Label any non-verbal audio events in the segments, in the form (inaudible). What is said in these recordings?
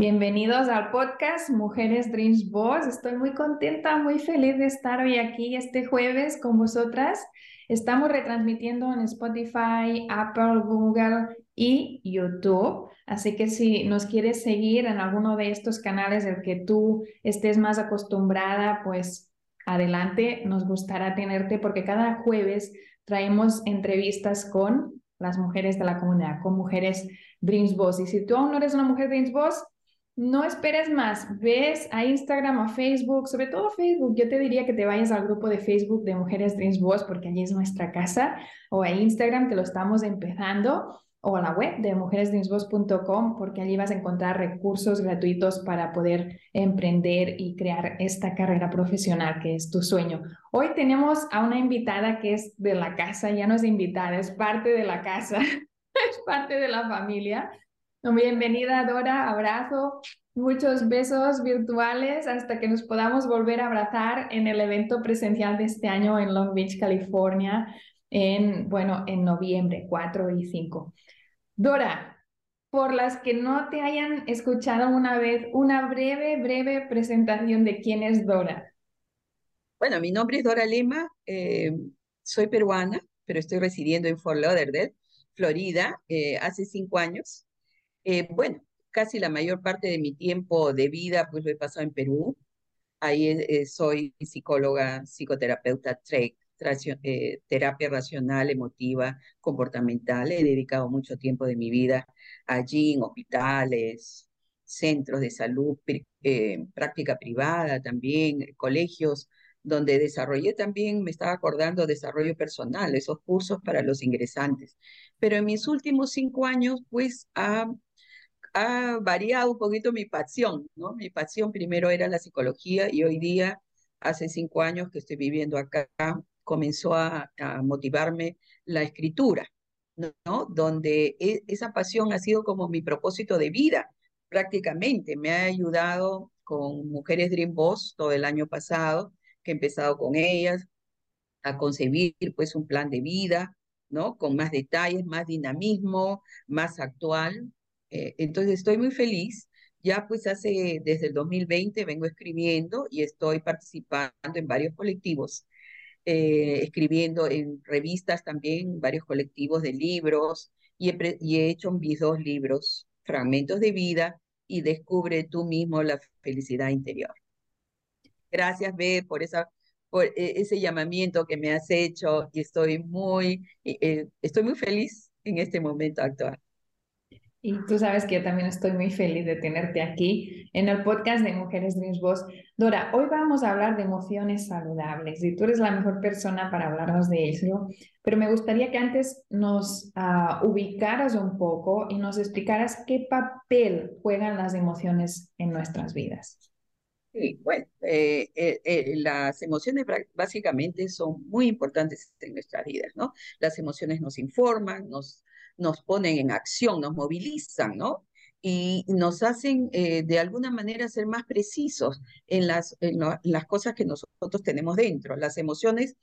Bienvenidos al podcast Mujeres Dreams Boss. Estoy muy contenta, muy feliz de estar hoy aquí este jueves con vosotras. Estamos retransmitiendo en Spotify, Apple, Google y YouTube. Así que si nos quieres seguir en alguno de estos canales del que tú estés más acostumbrada, pues adelante, nos gustará tenerte porque cada jueves traemos entrevistas con las mujeres de la comunidad, con mujeres Dreams Boss. Y si tú aún no eres una mujer Dreams Boss, no esperes más, ves a Instagram, a Facebook, sobre todo Facebook. Yo te diría que te vayas al grupo de Facebook de Mujeres Dreams Boss porque allí es nuestra casa, o a Instagram que lo estamos empezando, o a la web de mujeresdreamsboss.com porque allí vas a encontrar recursos gratuitos para poder emprender y crear esta carrera profesional que es tu sueño. Hoy tenemos a una invitada que es de la casa, ya no es invitada, es parte de la casa, (laughs) es parte de la familia. Bienvenida, Dora. Abrazo. Muchos besos virtuales hasta que nos podamos volver a abrazar en el evento presencial de este año en Long Beach, California, en, bueno, en noviembre 4 y 5. Dora, por las que no te hayan escuchado una vez, una breve, breve presentación de quién es Dora. Bueno, mi nombre es Dora Lima, eh, soy peruana, pero estoy residiendo en Fort Lauderdale, Florida, eh, hace cinco años. Eh, bueno, casi la mayor parte de mi tiempo de vida pues lo he pasado en Perú. Ahí eh, soy psicóloga, psicoterapeuta, eh, terapia racional, emotiva, comportamental. He dedicado mucho tiempo de mi vida allí en hospitales, centros de salud, práctica privada también, colegios donde desarrollé también, me estaba acordando, desarrollo personal, esos cursos para los ingresantes. Pero en mis últimos cinco años, pues, ha ha variado un poquito mi pasión, ¿no? Mi pasión primero era la psicología y hoy día, hace cinco años que estoy viviendo acá, comenzó a, motivarme la escritura, ¿no? Donde e, esa pasión ha sido como mi propósito de vida, prácticamente. Me ha ayudado con Mujeres Dream Boss todo el año pasado, que he empezado con ellas, a concebir pues un plan de vida, ¿no? Con más detalles, más dinamismo, más actual, eh, entonces estoy muy feliz. Ya pues hace, desde el 2020 vengo escribiendo y estoy participando en varios colectivos, eh, escribiendo en revistas también, varios colectivos de libros y he, y he hecho mis dos libros, Fragmentos de Vida y Descubre tú mismo la felicidad interior. Gracias, B, por esa por e, ese llamamiento que me has hecho y estoy muy, eh, estoy muy feliz en este momento actual. Y tú sabes que yo también estoy muy feliz de tenerte aquí en el podcast de Mujeres Dreams Boss. Dora, hoy vamos a hablar de emociones saludables y tú eres la mejor persona para hablarnos de ello, pero me gustaría que antes nos uh, ubicaras un poco y nos explicaras qué papel juegan las emociones en nuestras vidas. Sí, bueno, eh, eh, eh, las emociones básicamente son muy importantes en nuestras vidas, ¿no? Las emociones nos informan, nos nos ponen en acción, nos movilizan, ¿no? Y nos hacen eh, de alguna manera ser más precisos en las, en, las cosas que nosotros tenemos dentro. Las emociones,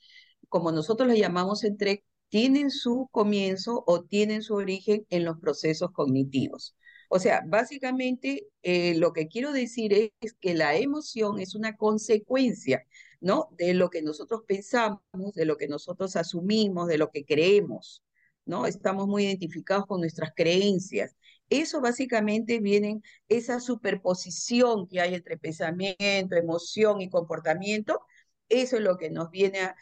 como nosotros las llamamos entre, tienen su comienzo o tienen su origen en los procesos cognitivos. O sea, básicamente eh, lo que quiero decir es, que la emoción es una consecuencia, ¿no? De lo que nosotros pensamos, de lo que nosotros asumimos, de lo que creemos. ¿No? Estamos muy identificados con nuestras creencias. Eso básicamente viene, esa superposición que hay entre pensamiento, emoción y comportamiento, Eso es lo que nos viene a,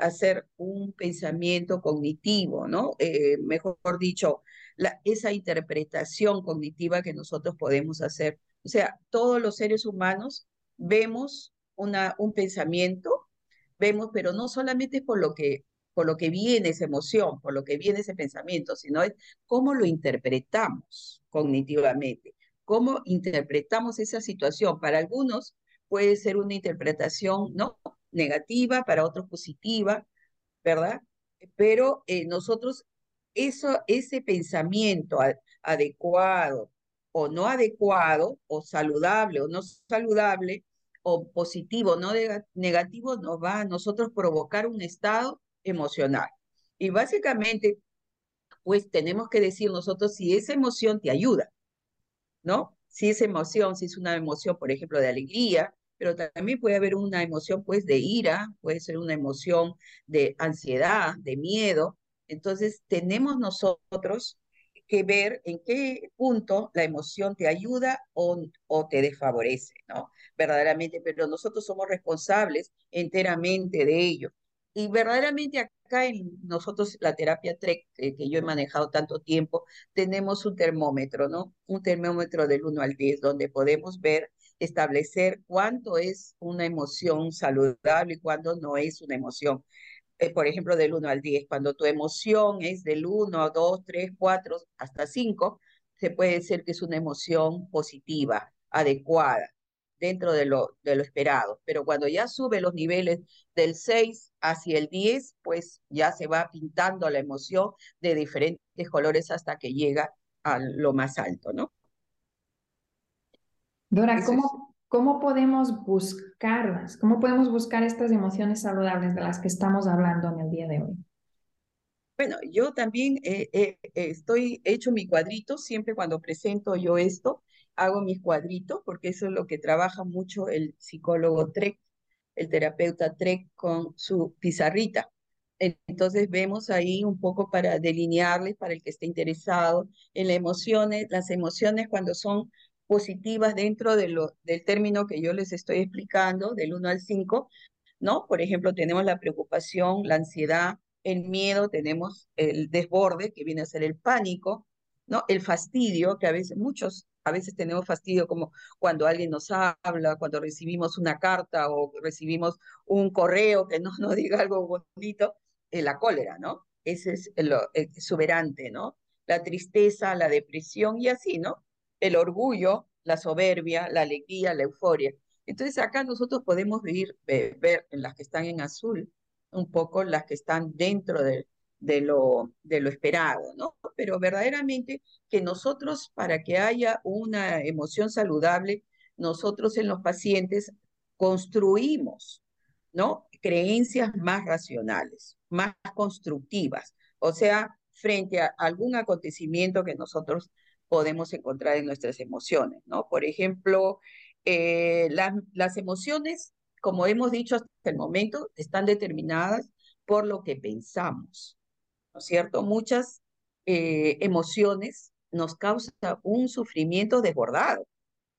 hacer un pensamiento cognitivo, ¿no? Eh, mejor dicho, la, esa interpretación cognitiva que nosotros podemos hacer. O sea, todos los seres humanos vemos una, un pensamiento, vemos, pero no solamente por lo que por lo que viene esa emoción, por lo que viene ese pensamiento, sino es cómo lo interpretamos cognitivamente, cómo interpretamos esa situación. Para algunos puede ser una interpretación no negativa, para otros positiva, ¿verdad? Pero eh, nosotros, eso, ese pensamiento adecuado o no adecuado, o saludable o no saludable, o positivo no negativo, nos va a nosotros provocar un estado emocional. Y básicamente, pues tenemos que decir nosotros si esa emoción te ayuda, ¿no? Si esa emoción, si es una emoción, por ejemplo, de alegría, pero también puede haber una emoción, pues, de ira, puede ser una emoción de ansiedad, de miedo. Entonces, tenemos nosotros que ver en qué punto la emoción te ayuda o, o te desfavorece, ¿no? Verdaderamente, pero nosotros somos responsables enteramente de ello. Y verdaderamente acá en nosotros, la terapia TREC, eh, que yo he manejado tanto tiempo, tenemos un termómetro, ¿no? Un termómetro del 1 al 10, donde podemos ver, establecer cuánto es una emoción saludable y cuándo no es una emoción. Eh, por ejemplo, del 1 al 10, cuando tu emoción es del 1 a 2, 3, 4, hasta 5, se puede decir que es una emoción positiva, adecuada dentro de lo, de lo esperado. Pero cuando ya sube los niveles del 6 hacia el 10, pues ya se va pintando la emoción de diferentes colores hasta que llega a lo más alto, ¿no? Dora, ¿cómo, ¿cómo podemos buscarlas? ¿Cómo podemos buscar estas emociones saludables de las que estamos hablando en el día de hoy? Bueno, yo también estoy hecho mi cuadrito siempre cuando presento yo esto hago mis cuadritos, porque eso es lo que trabaja mucho el psicólogo Trek, el terapeuta Trek con su pizarrita. Entonces vemos ahí un poco para delinearles, para el que esté interesado en las emociones, las emociones cuando son positivas dentro de lo, del término que yo les estoy explicando, del 1 al 5, ¿no? Por ejemplo, tenemos la preocupación, la ansiedad, el miedo, tenemos el desborde, que viene a ser el pánico, ¿no? El fastidio, que a veces muchos a veces tenemos fastidio como cuando alguien nos habla, cuando recibimos una carta o recibimos un correo que no (laughs) nos diga algo bonito, eh, la cólera, ¿no? Ese es el, exuberante, ¿no? La tristeza, la depresión y así, ¿no? El orgullo, la soberbia, la alegría, la euforia. Entonces acá nosotros podemos ver, ver en las que están en azul un poco las que están dentro de, de lo, de lo esperado, ¿no? Pero verdaderamente que nosotros, para que haya una emoción saludable, nosotros en los pacientes construimos, ¿no? Creencias más racionales, más constructivas, o sea, frente a algún acontecimiento que nosotros podemos encontrar en nuestras emociones, ¿no? Por ejemplo, eh, las, las emociones, como hemos dicho hasta el momento, están determinadas por lo que pensamos. ¿No es cierto? Muchas eh, emociones nos causan un sufrimiento desbordado,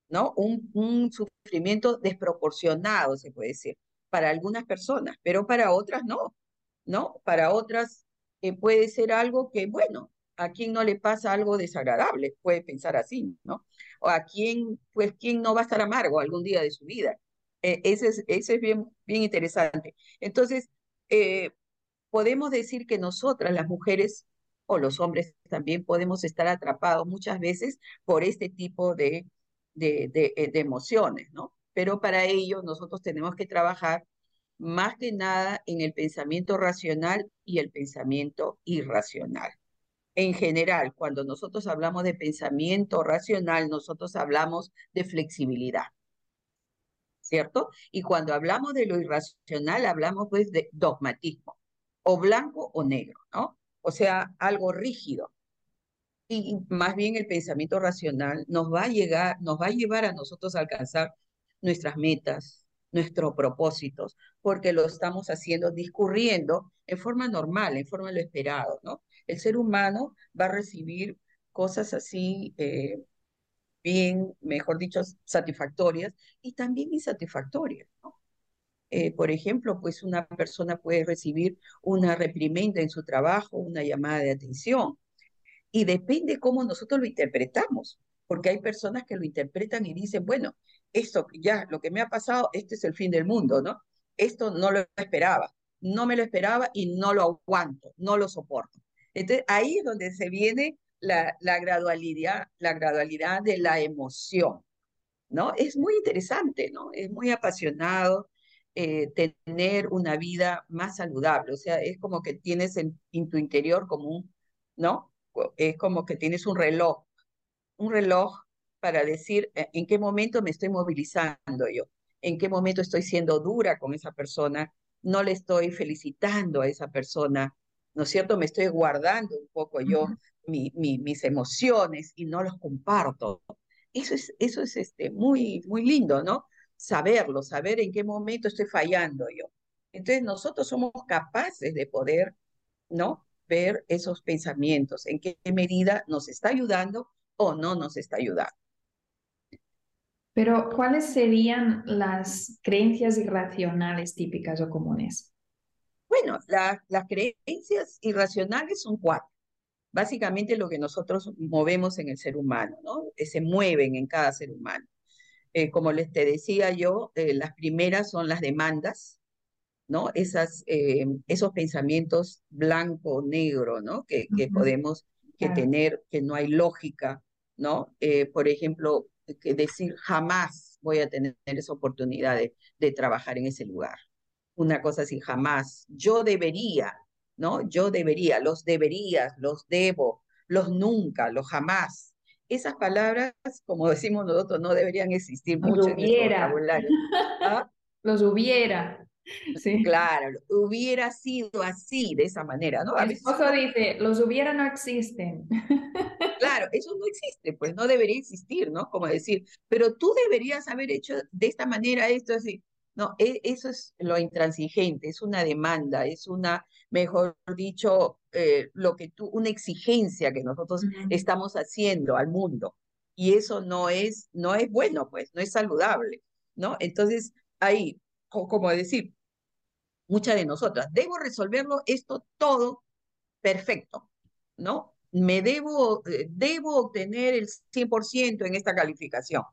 ¿no? Un, un, sufrimiento desproporcionado, se puede decir, para algunas personas, pero para otras no, ¿no? Para otras eh, puede ser algo que, bueno, a quien no le pasa algo desagradable, puede pensar así, ¿no? O a quien, pues, quien no va a estar amargo algún día de su vida. Eh, ese, es, ese es bien, bien interesante. Entonces, eh, podemos decir que nosotras, las mujeres o los hombres también podemos estar atrapados muchas veces por este tipo de, de, de, eh, emociones, ¿no? Pero para ello nosotros tenemos que trabajar más que nada en el pensamiento racional y el pensamiento irracional. En general, cuando nosotros hablamos de pensamiento racional, nosotros hablamos de flexibilidad, ¿cierto? Y cuando hablamos de lo irracional, hablamos pues de dogmatismo o blanco o negro, ¿no? O sea, algo rígido. Y más bien el pensamiento racional nos va a llegar, nos va a llevar a nosotros a alcanzar nuestras metas, nuestros propósitos, porque lo estamos haciendo discurriendo en forma normal, en forma de lo esperado, ¿no? El ser humano va a recibir cosas así eh, bien, mejor dicho, satisfactorias y también insatisfactorias, ¿no? Eh, por ejemplo, pues una persona puede recibir una reprimenda en su trabajo, una llamada de atención, y depende cómo nosotros lo interpretamos, porque hay personas que lo interpretan y dicen, bueno, esto ya, lo que me ha pasado, este es el fin del mundo, ¿no? Esto no lo esperaba, no me lo esperaba y no lo aguanto, no lo soporto. Entonces, ahí es donde se viene la, la gradualidad, la gradualidad de la emoción, ¿no? Es muy interesante, ¿no? Es muy apasionado eh, tener una vida más saludable, o sea, es como que tienes en, en tu interior como un, ¿no? Es como que tienes un reloj, un reloj para decir eh, en qué momento me estoy movilizando yo, en qué momento estoy siendo dura con esa persona, no le estoy felicitando a esa persona, ¿no es cierto? Me estoy guardando un poco yo mi, mis emociones y no los comparto. Eso es, eso es este, muy, muy lindo, ¿no? Saberlo, saber en qué momento estoy fallando yo. Entonces nosotros somos capaces de poder, ¿no? Ver esos pensamientos, en qué medida nos está ayudando o no nos está ayudando. Pero, ¿cuáles serían las creencias irracionales típicas o comunes? Bueno, las creencias irracionales son cuatro. Básicamente lo que nosotros movemos en el ser humano, ¿no? Eh, se mueven en cada ser humano. Eh, como les te decía yo, eh, las primeras son las demandas, ¿no? Esas, esos pensamientos blanco-negro, ¿no? Que, que podemos que tener, que no hay lógica, ¿no? por ejemplo, que decir jamás voy a tener esa oportunidad de, trabajar en ese lugar. Una cosa así, jamás. Yo debería, ¿no? Yo debería, los deberías, los debo, los nunca, los jamás. Esas palabras, como decimos nosotros, no deberían existir los mucho hubiera. ¿Ah? (laughs) Los hubiera. Sí. Claro, hubiera sido así, de esa manera, ¿no? Esposo dice, los hubiera no existen. (laughs) Claro, eso no existe, pues no debería existir, ¿no? Como decir, pero tú deberías haber hecho de esta manera esto así. No, e, eso es lo intransigente, es una demanda, es una, mejor dicho, eh, lo que tú, una exigencia que nosotros estamos haciendo al mundo. Y eso no es, no es bueno, pues, no es saludable, ¿no? Entonces, ahí, como decir, muchas de nosotras, debo resolverlo esto todo perfecto, ¿no? Me debo, eh, debo obtener el 100% en esta calificación.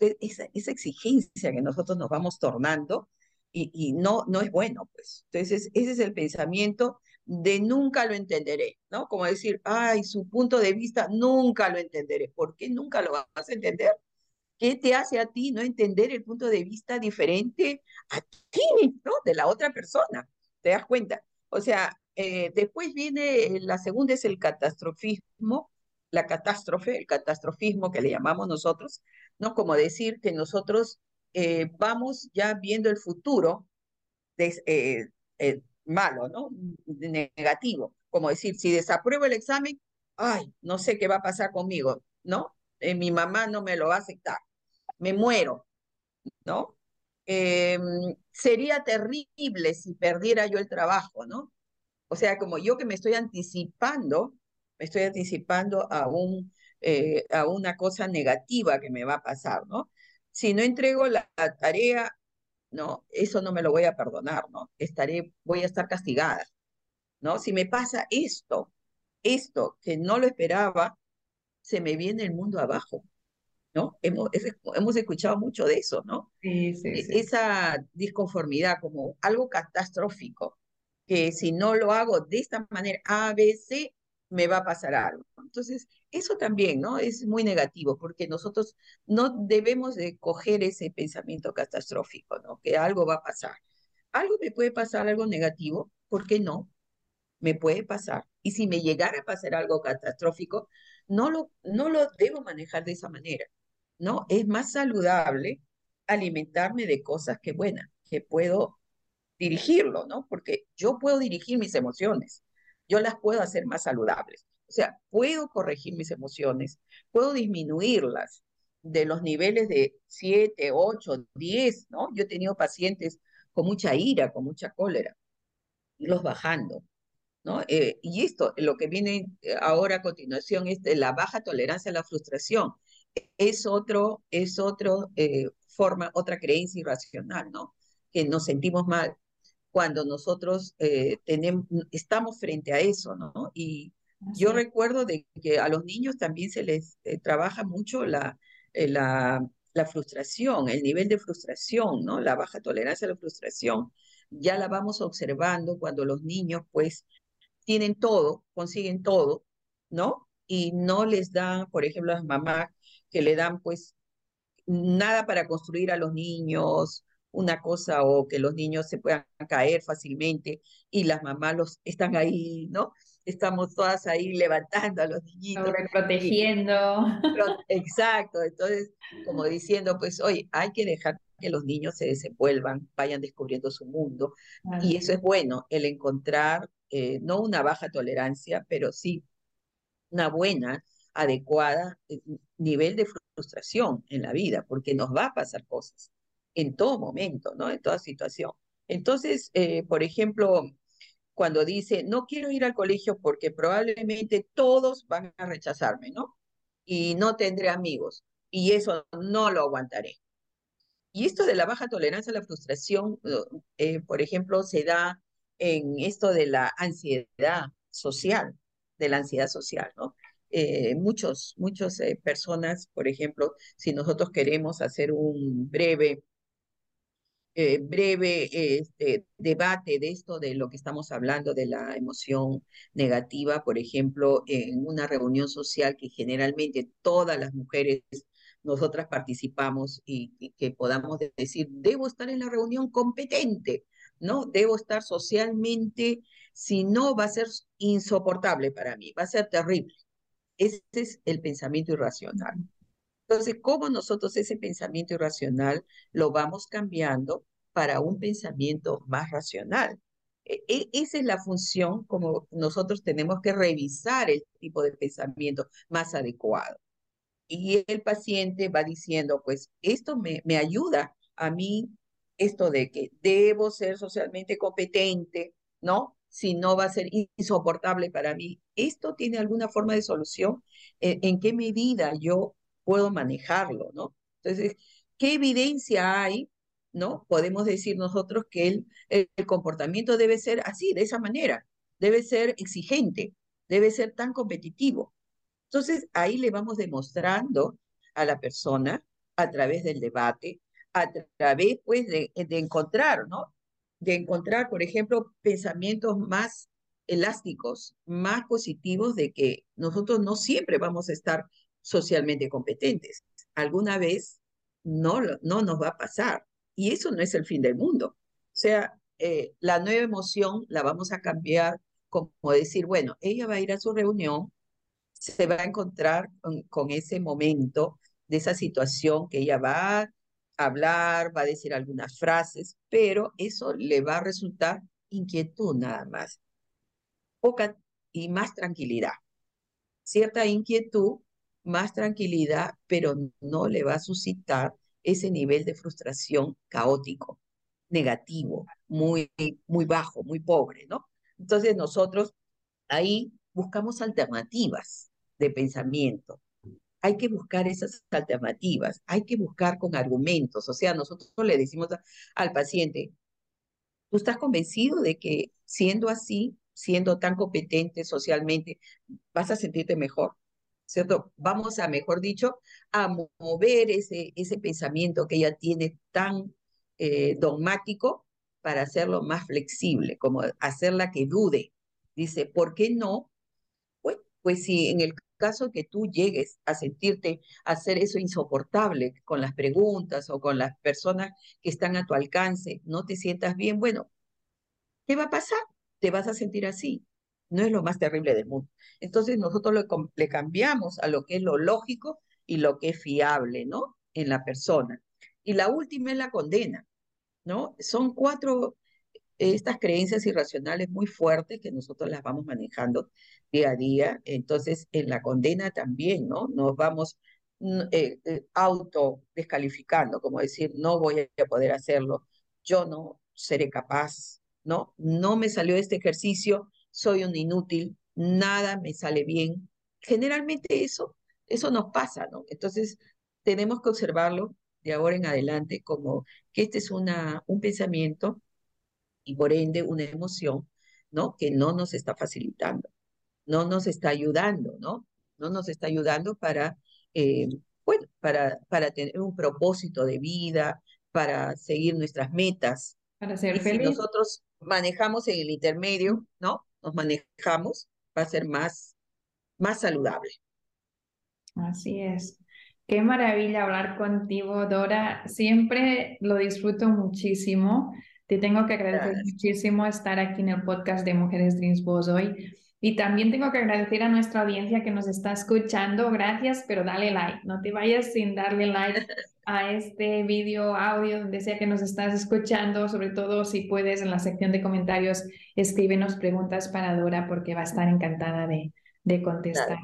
Esa, esa, exigencia que nosotros nos vamos tornando y, y, no, no es bueno, pues. Entonces, ese es el pensamiento de nunca lo entenderé, ¿no? Como decir, ay, su punto de vista nunca lo entenderé. ¿Por qué nunca lo vas a entender? ¿Qué te hace a ti no entender el punto de vista diferente a ti, ¿no? De la otra persona. ¿Te das cuenta? O sea, eh, después viene, la segunda es el catastrofismo, la catástrofe, el catastrofismo que le llamamos nosotros, ¿no? Como decir que nosotros eh, vamos ya viendo el futuro eh, malo, ¿no? Negativo. Como decir, si desapruebo el examen, ay, no sé qué va a pasar conmigo, ¿no? mi mamá no me lo va a aceptar me muero, ¿no? Em, sería terrible si perdiera yo el trabajo, ¿no? O sea, como yo que me estoy anticipando, me estoy anticipando a, un, eh, a una cosa negativa que me va a pasar, ¿no? Si no entrego la, tarea, ¿no? Eso no me lo voy a perdonar, ¿no? Estaré, voy a estar castigada, ¿no? Si me pasa esto, esto que no lo esperaba, se me viene el mundo abajo. ¿no? Hemos, hemos escuchado mucho de eso, ¿no? Sí, sí, e, Esa disconformidad como algo catastrófico, que si no lo hago de esta manera, A, B, C, me va a pasar algo. Entonces, eso también, ¿no? Es muy negativo, porque nosotros no debemos de coger ese pensamiento catastrófico, ¿no? Que algo va a pasar. Algo me puede pasar, algo negativo, ¿por qué no? Me puede pasar. Y si me llegara a pasar algo catastrófico, no lo, no lo debo manejar de esa manera. ¿no? Es más saludable alimentarme de cosas que, buenas, que puedo dirigirlo, ¿no? Porque yo puedo dirigir mis emociones, yo las puedo hacer más saludables. O sea, puedo corregir mis emociones, puedo disminuirlas de los niveles de 7, 8, 10, ¿no? Yo he tenido pacientes con mucha ira, con mucha cólera, los bajando, ¿no? Eh, y esto, lo que viene ahora a continuación es la baja tolerancia a la frustración es otro, es otro eh, forma, otra creencia irracional, ¿no? que nos sentimos mal cuando nosotros eh, tenemos, estamos frente a eso, ¿no? Y yo recuerdo de que a los niños también se les eh, trabaja mucho la, eh, la, la, frustración, el nivel de frustración, ¿no? La baja tolerancia a la frustración. Ya la vamos observando cuando los niños, pues, tienen todo, consiguen todo, ¿no? Y no les dan, por ejemplo, las mamás que le dan, pues, nada para construir a los niños, una cosa o que los niños se puedan caer fácilmente y las mamás los están ahí, ¿no? Estamos todas ahí levantando a los niñitos. Protegiendo. Exacto, entonces como diciendo, pues, oye, hay que dejar que los niños se desenvuelvan, vayan descubriendo su mundo. Y eso es bueno, el encontrar eh, no una baja tolerancia, pero sí una buena, adecuada eh, nivel de frustración en la vida, porque nos va a pasar cosas en todo momento, ¿no? En toda situación. Entonces, eh, por ejemplo, cuando dice, no quiero ir al colegio porque probablemente todos van a rechazarme, ¿no? Y no tendré amigos. Y eso no lo aguantaré. Y esto de la baja tolerancia a la frustración, eh, por ejemplo, se da en esto de la ansiedad social, de la ansiedad social, ¿no? Eh, muchos, muchas personas, por ejemplo, si nosotros queremos hacer un breve eh, breve este, debate de esto, de lo que estamos hablando, de la emoción negativa, por ejemplo, en una reunión social que generalmente todas las mujeres, nosotras participamos y, que podamos decir, debo estar en la reunión competente, ¿no? Debo estar socialmente, si no va a ser insoportable para mí, va a ser terrible. Ese es el pensamiento irracional. Entonces, ¿cómo nosotros ese pensamiento irracional lo vamos cambiando para un pensamiento más racional? E, e, esa es la función como nosotros tenemos que revisar el tipo de pensamiento más adecuado. Y el paciente va diciendo, pues esto me, me ayuda a mí, esto de que debo ser socialmente competente, ¿no? Si no va a ser insoportable para mí. ¿Esto tiene alguna forma de solución? ¿En qué medida yo puedo manejarlo, ¿no? Entonces, ¿qué evidencia hay? ¿No? Podemos decir nosotros que el, el, comportamiento debe ser así, de esa manera, debe ser exigente, debe ser tan competitivo. Entonces, ahí le vamos demostrando a la persona a través del debate, a través, pues, de, de encontrar, ¿no? De encontrar, por ejemplo, pensamientos más elásticos, más positivos de que nosotros no siempre vamos a estar socialmente competentes. Alguna vez no, no nos va a pasar y eso no es el fin del mundo. O sea, eh, la nueva emoción la vamos a cambiar como decir, bueno, ella va a ir a su reunión, se va a encontrar con, con ese momento de esa situación que ella va a hablar, va a decir algunas frases, pero eso le va a resultar inquietud nada más, poca y más tranquilidad. Cierta inquietud más tranquilidad, pero no le va a suscitar ese nivel de frustración caótico, negativo, muy, muy bajo, muy pobre, ¿no? Entonces nosotros ahí buscamos alternativas de pensamiento. Hay que buscar esas alternativas, hay que buscar con argumentos. O sea, nosotros le decimos al paciente, ¿tú estás convencido de que siendo así, siendo tan competente socialmente, vas a sentirte mejor? ¿Cierto? Vamos a, mejor dicho, a mover ese, ese pensamiento que ella tiene tan eh, dogmático para hacerlo más flexible, como hacerla que dude. Dice, ¿por qué no? Pues, pues si en el caso que tú llegues a sentirte, hacer eso insoportable con las preguntas o con las personas que están a tu alcance, no te sientas bien, bueno, ¿qué va a pasar? Te vas a sentir así no es lo más terrible del mundo. Entonces nosotros le, cambiamos a lo que es lo lógico y lo que es fiable, ¿no? En la persona. Y la última es la condena, ¿no? Son cuatro, estas creencias irracionales muy fuertes que nosotros las vamos manejando día a día. Entonces, en la condena también, ¿no? Nos vamos mm, eh, eh, auto descalificando, como decir, no voy a poder hacerlo, yo no seré capaz, ¿no? No me salió este ejercicio, soy un inútil, nada me sale bien. Generalmente eso, eso nos pasa, ¿no? Entonces, tenemos que observarlo de ahora en adelante como que este es una, un pensamiento y por ende una emoción, ¿no? Que no nos está facilitando, no nos está ayudando, ¿no? No nos está ayudando para, eh, bueno, para, para tener un propósito de vida, para seguir nuestras metas. Para ser y feliz. si nosotros manejamos en el intermedio, ¿no? Nos manejamos, va a ser más, más saludable. Así es. Qué maravilla hablar contigo, Dora. Siempre lo disfruto muchísimo. Te tengo que agradecer Gracias. muchísimo estar aquí en el podcast de Mujeres Dreams Boss hoy. Y también tengo que agradecer a nuestra audiencia que nos está escuchando. Gracias, pero dale like. No te vayas sin darle like a este video, audio, donde sea que nos estás escuchando. Sobre todo si puedes en la sección de comentarios, escríbenos preguntas para Dora porque va a estar encantada de, de contestar.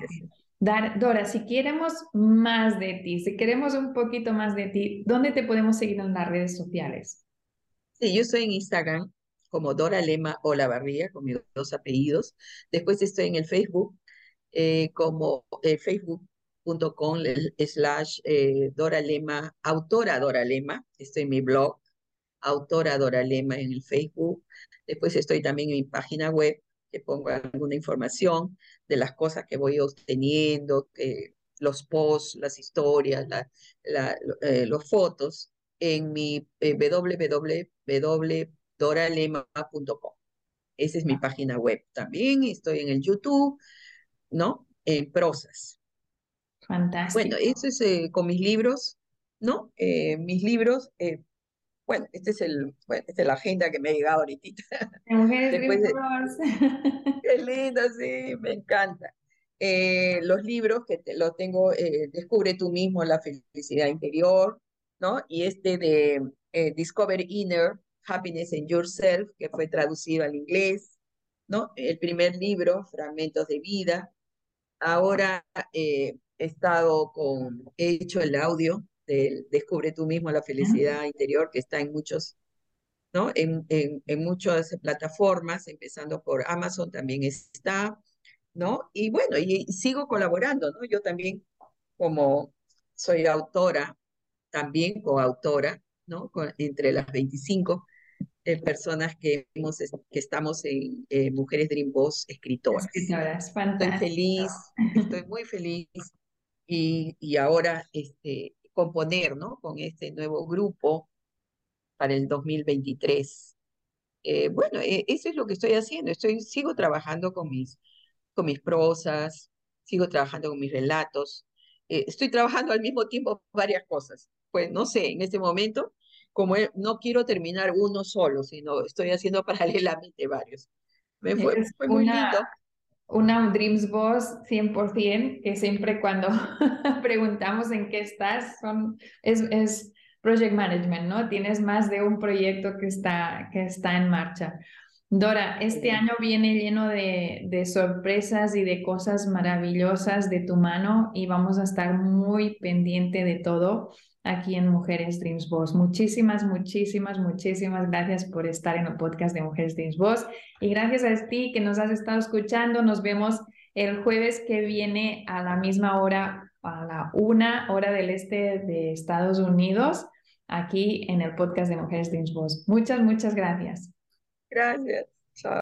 Dar, Dora, si queremos más de ti, si queremos un poquito más de ti, ¿dónde te podemos seguir en las redes sociales? Sí, yo estoy en Instagram como Dora Lema Olavarría, con mis dos apellidos. Después estoy en el Facebook eh, como eh, facebook.com slash eh, Dora Lema, autora Dora Lema. Estoy en mi blog, autora Dora Lema en el Facebook. Después estoy también en mi página web, que pongo alguna información de las cosas que voy obteniendo, los posts, las historias, la, la, eh, los fotos en mi eh, www.doralema.com. Esa es mi página web. También estoy en el YouTube, ¿no? En prosas. Fantástico. Bueno, eso es eh, con mis libros, ¿no? Eh, mis libros, eh, bueno, este es el, bueno, esta es la agenda que me ha llegado ahorita. (laughs) De Mujeres (laughs) de- (laughs) Qué lindo, sí, me encanta. Los libros que te, los tengo, Descubre tú mismo la felicidad interior, ¿no? Y este de Discover Inner Happiness in Yourself, que fue traducido al inglés, ¿no? El primer libro, Fragmentos de Vida. Ahora eh, he estado con, he hecho el audio del Descubre tú mismo la felicidad interior, que está en muchos ¿no? En, en, en muchas plataformas, empezando por Amazon también está, ¿no? Y bueno, y, y sigo colaborando, ¿no? Yo también, como soy autora, también coautora, ¿no? Con- entre las 25 eh, personas que, hemos, que estamos en eh, Mujeres Dream Boss escritoras. Escritoras, Estoy fantástico. feliz, estoy muy feliz y, y ahora este, componer, ¿no? Con este nuevo grupo para el 2023. Eh, bueno, eh, eso es lo que estoy haciendo. Estoy, sigo trabajando con mis, con mis prosas, sigo trabajando con mis relatos. Eh, estoy trabajando al mismo tiempo varias cosas. Pues no sé, en este momento, como no quiero terminar uno solo, sino estoy haciendo (laughs) paralelamente varios. Me fue, fue muy una- lindo. Una Dreams Boss 100%, que siempre cuando (laughs) preguntamos en qué estás, son, es, es project management, ¿no? Tienes más de un proyecto que está, que está en marcha. Dora, este Sí. año viene lleno de, de sorpresas y de cosas maravillosas de tu mano y vamos a estar muy pendiente de todo aquí en Mujeres Dreams Boss. Muchísimas, muchísimas, muchísimas gracias por estar en el podcast de Mujeres Dreams Boss. Y gracias a ti que nos has estado escuchando. Nos vemos el jueves que viene a la misma hora, a la una hora del este de Estados Unidos, aquí en el podcast de Mujeres Dreams Boss. Muchas, muchas gracias. Gracias. Chao.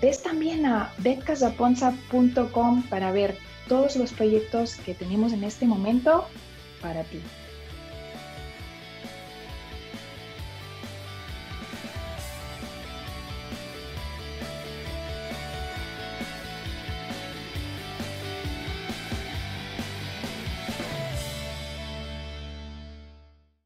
Ves también a betcasaponza.com para ver todos los proyectos que tenemos en este momento para ti.